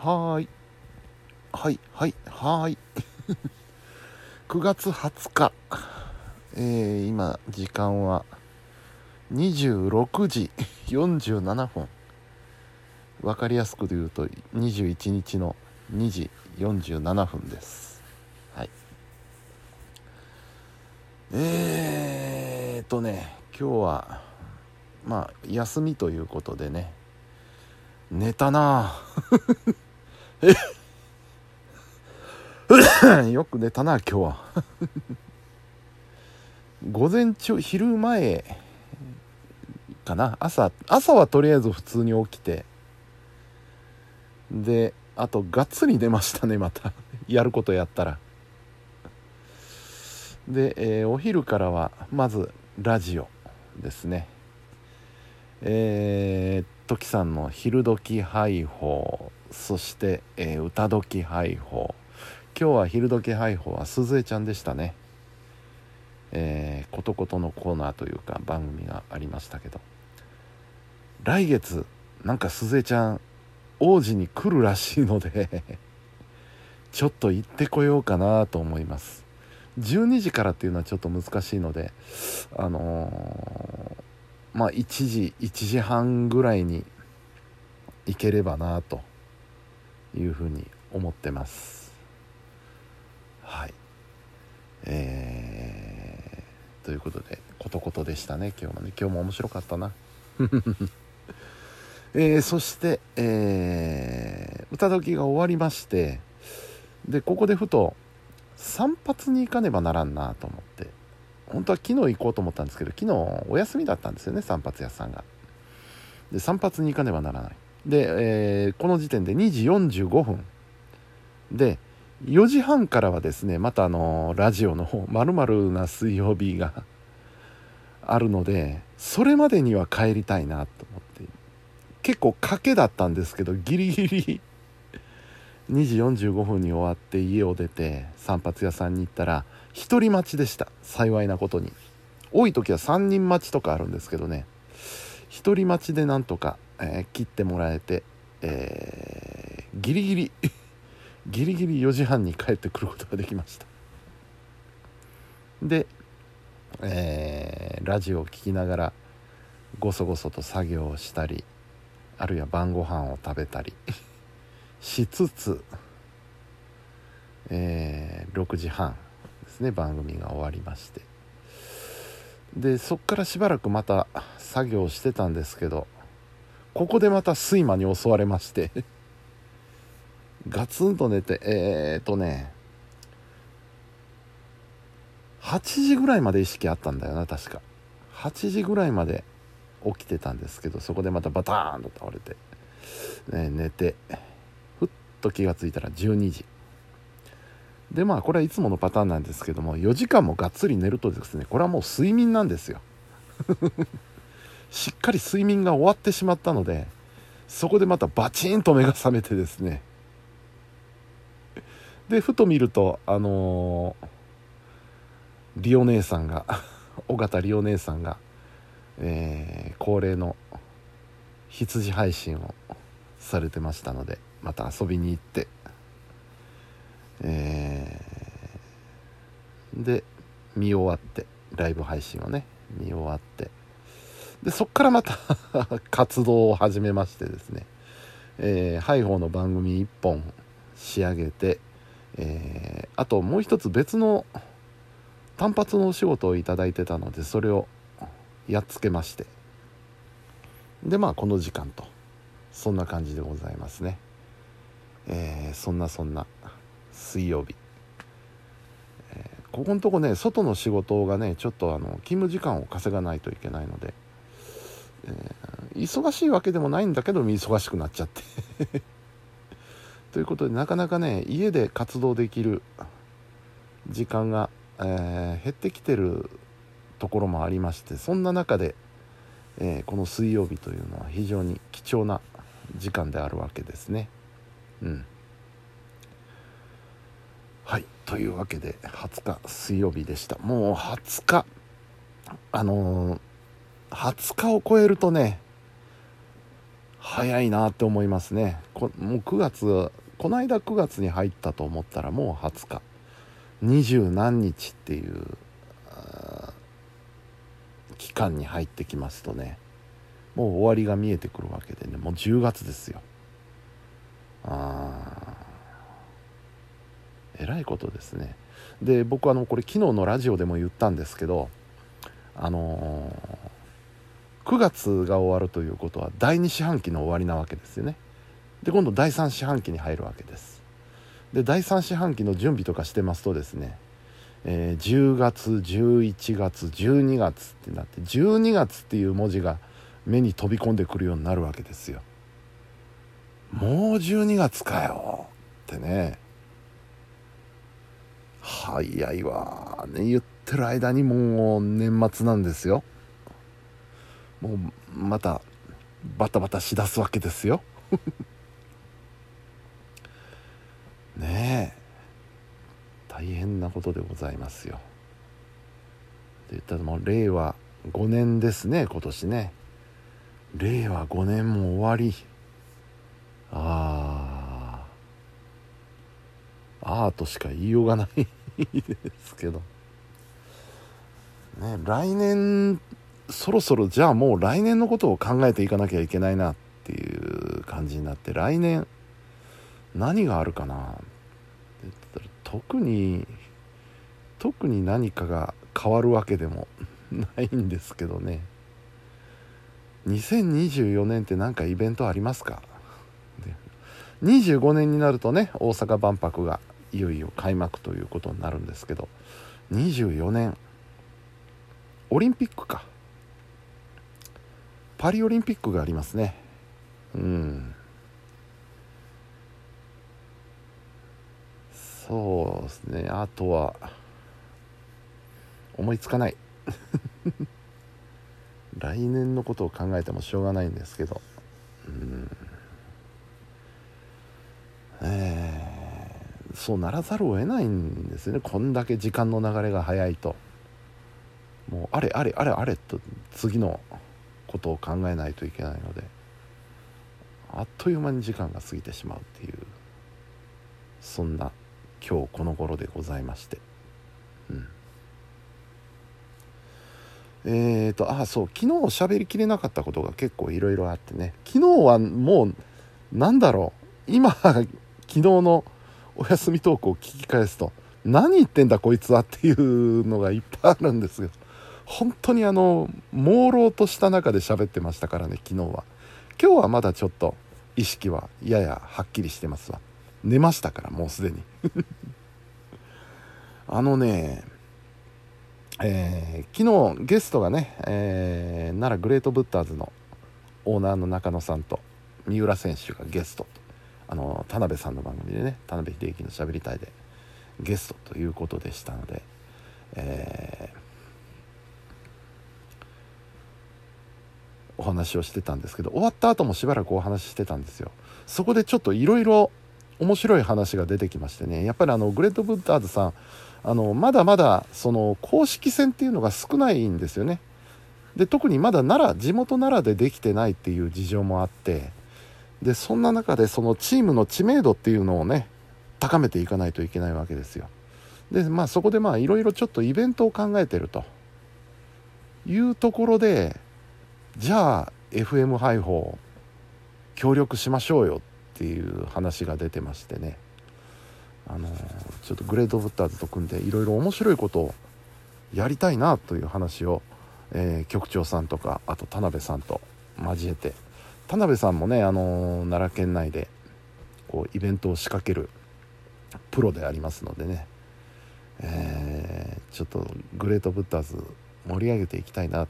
はーい。はいはいはい。9 月20日。えー、今時間は26時47分。分かりやすく言うと21日の2時47分です。はい。えーとね今日はまあ休みということでね。寝たなえ よく寝たな今日は。午前中昼前かな。朝朝はとりあえず普通に起きて。であとがっつり寝ましたねまた。やることやったら。で、えー、お昼からはまずラジオですね。えー、トキさんの「昼時配報」そして「えー、歌時配報」今日は昼時配報は鈴江ちゃんでしたね。えー、ことことのコーナーというか番組がありましたけど。来月なんか鈴江ちゃん王子に来るらしいので ちょっと行ってこようかなと思います。12時からっていうのはちょっと難しいのであのー、まあ1時1時半ぐらいに行ければなというふうに思ってます。はい。えー、ということでことことでしたね今日もね。今日も面白かったな。えー、そして、えー、歌時が終わりましてでここでふと散髪に行かねばならんなと思って本当は昨日行こうと思ったんですけど昨日お休みだったんですよね散髪屋さんが。で散髪に行かねばならない。で、えー、この時点で2時45分。で4時半からはですねまたあのラジオの方まるな水曜日が あるのでそれまでには帰りたいなと思って結構賭けだったんですけどギリギリ 2時45分に終わって家を出て散髪屋さんに行ったら1人待ちでした。幸いなことに。多い時は3人待ちとかあるんですけどね。1人待ちでなんとか、えー、切ってもらえて、えー、ギリギリ ギリギリ4時半に帰ってくることができました。で、えー、ラジオを聴きながらごそごそと作業をしたりあるいは晩ご飯を食べたり しつつ、えー、6時半ですね番組が終わりまして。でそっからしばらくまた作業してたんですけどここでまた睡魔に襲われまして。ガツンと寝てえー、っとね8時ぐらいまで意識あったんだよな確か。8時ぐらいまで起きてたんですけどそこでまたバターンと倒れて、ね、寝てふっと気が付いたら12時。でまあこれはいつものパターンなんですけども4時間もがっつり寝るとですねこれはもう睡眠なんですよ。しっかり睡眠が終わってしまったのでそこでまたバチンと目が覚めてですね。でふと見るとあのー、リオ姉さんが 尾形リオ姉さんがえー、恒例の羊配信をされてましたのでまた遊びに行って、えー、で見終わってライブ配信をね見終わってでそっからまた 活動を始めましてですね、えー、ハイホーの番組1本仕上げて、えー、あともう一つ別の単発のお仕事をいただいてたのでそれをやっつけまして。でまあこの時間とそんな感じでございますね。えー、そんなそんな水曜日、えー、ここのとこね外の仕事がねちょっとあの勤務時間を稼がないといけないので、えー、忙しいわけでもないんだけど忙しくなっちゃって。ということでなかなかね家で活動できる時間が、えー、減ってきてるところもありましてそんな中で、えー、この水曜日というのは非常に貴重な時間であるわけですね。うん、はい。というわけで20日水曜日でした。もう20日あのー、20日を超えるとね早いなって思いますね。こもう9月この間9月に入ったと思ったらもう20日。二十何日っていう期間に入ってきますとねもう終わりが見えてくるわけでねもう10月ですよ。あえらいことですね。で僕あのこれ昨日のラジオでも言ったんですけどあのー、9月が終わるということは第2四半期の終わりなわけですよね。で今度第3四半期に入るわけです。で第3四半期の準備とかしてますとですね、えー、10月11月12月ってなって12月っていう文字が目に飛び込んでくるようになるわけですよ。もう12月かよってね。早いわね。言ってる間にもう年末なんですよ。もうまたバタバタしだすわけですよ。ねえ。大変なことでございますよ。で言ったらもう令和5年ですね今年ね。令和5年も終わり。ああアートしか言いようがないですけど。ね来年そろそろじゃあもう来年のことを考えていかなきゃいけないなっていう感じになって来年何があるかなって特に特に何かが変わるわけでもないんですけどね。2024年って何かイベントありますか？25年になるとね大阪万博がいよいよ開幕ということになるんですけど24年オリンピックか。パリオリンピックがありますね。うん。そうですね。あとは思いつかない。来年のことを考えてもしょうがないんですけど。うん。えー、そうならざるを得ないんですね。こんだけ時間の流れが早いと。もうあれあれあれあれと次のことを考えないといけないのであっという間に時間が過ぎてしまうっていうそんな今日この頃でございまして。うん。えーとあそう昨日喋りきれなかったことが結構いろいろあってね。昨日はもうなんだろう。今昨日のお休みトークを聞き返すと何言ってんだこいつはっていうのがいっぱいあるんですけど本当にあの朦朧とした中で喋ってましたからね昨日は。今日はまだちょっと意識はややはっきりしてますわ。寝ましたからもうすでに。あのねえー、昨日ゲストがね、えー、奈良グレートブッダーズのオーナーの中野さんと三浦選手がゲスト。あの田辺さんの番組でね田辺秀樹のしゃべりたいでゲストということでしたので、えお話をしてたんですけど終わった後もしばらくお話ししてたんですよ。そこでちょっといろいろ面白い話が出てきましてねやっぱりあのグレートブッダーズさんあのまだまだその公式戦っていうのが少ないんですよね。で特にまだ奈良地元奈良でできてないっていう事情もあってでそんな中でそのチームの知名度っていうのをね高めていかないといけないわけですよ。でまあそこでまあいろいろちょっとイベントを考えてるというところでじゃあ FM 配報協力しましょうよっていう話が出てましてね。あのちょっとグレードブッターズと組んでいろいろ面白いことをやりたいなという話を、えー、局長さんとかあと田辺さんと交えて。田辺さんもね、あの奈良県内でこうイベントを仕掛けるプロでありますのでね、えー、ちょっとグレートブッダーズ盛り上げていきたいな。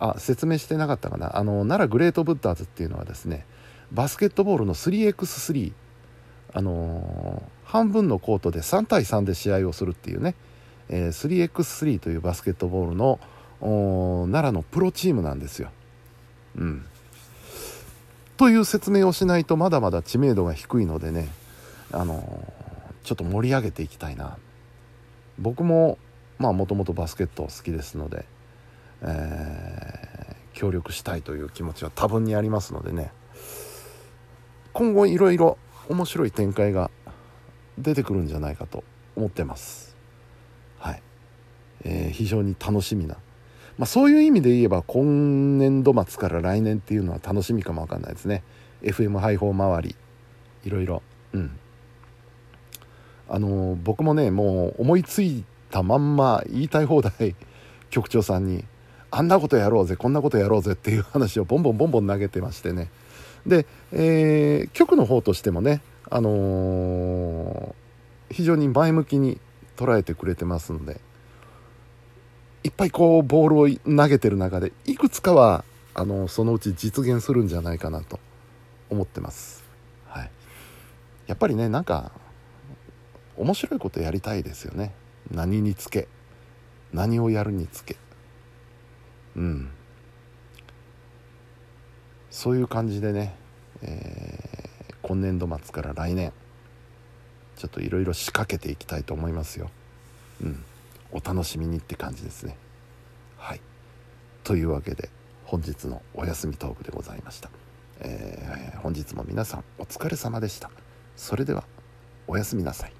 あ説明してなかったかな。あの奈良グレートブッダーズっていうのはですねバスケットボールの 3x3 あのー、半分のコートで3対3で試合をするっていうね、えー、3x3 というバスケットボールの奈良のプロチームなんですよ。うん。という説明をしないとまだまだ知名度が低いのでねあのちょっと盛り上げていきたいな。僕もまあもともとバスケット好きですので、え、協力したいという気持ちは多分にありますのでね。今後いろいろ面白い展開が出てくるんじゃないかと思ってます。はい、えー、非常に楽しみな。まあ、そういう意味で言えば今年度末から来年っていうのは楽しみかもわかんないですね。FM 配報周り。いろいろ。うん。あの僕もねもう思いついたまんま言いたい放題局長さんにあんなことやろうぜこんなことやろうぜっていう話をボンボンボンボン投げてましてね。で、えー、局の方としてもねあのー、非常に前向きに捉えてくれてますのでいっぱいこうボールを投げてる中でいくつかはあのそのうち実現するんじゃないかなと思ってます、はい、やっぱりねなんか面白いことやりたいですよね。何につけ何をやるにつけ。うん。そういう感じでね、えー、今年度末から来年ちょっといろいろ仕掛けていきたいと思いますよ。うん。お楽しみにって感じですね。はい。というわけで本日のお休みトークでございました、えー、本日も皆さんお疲れ様でした。それではおやすみなさい。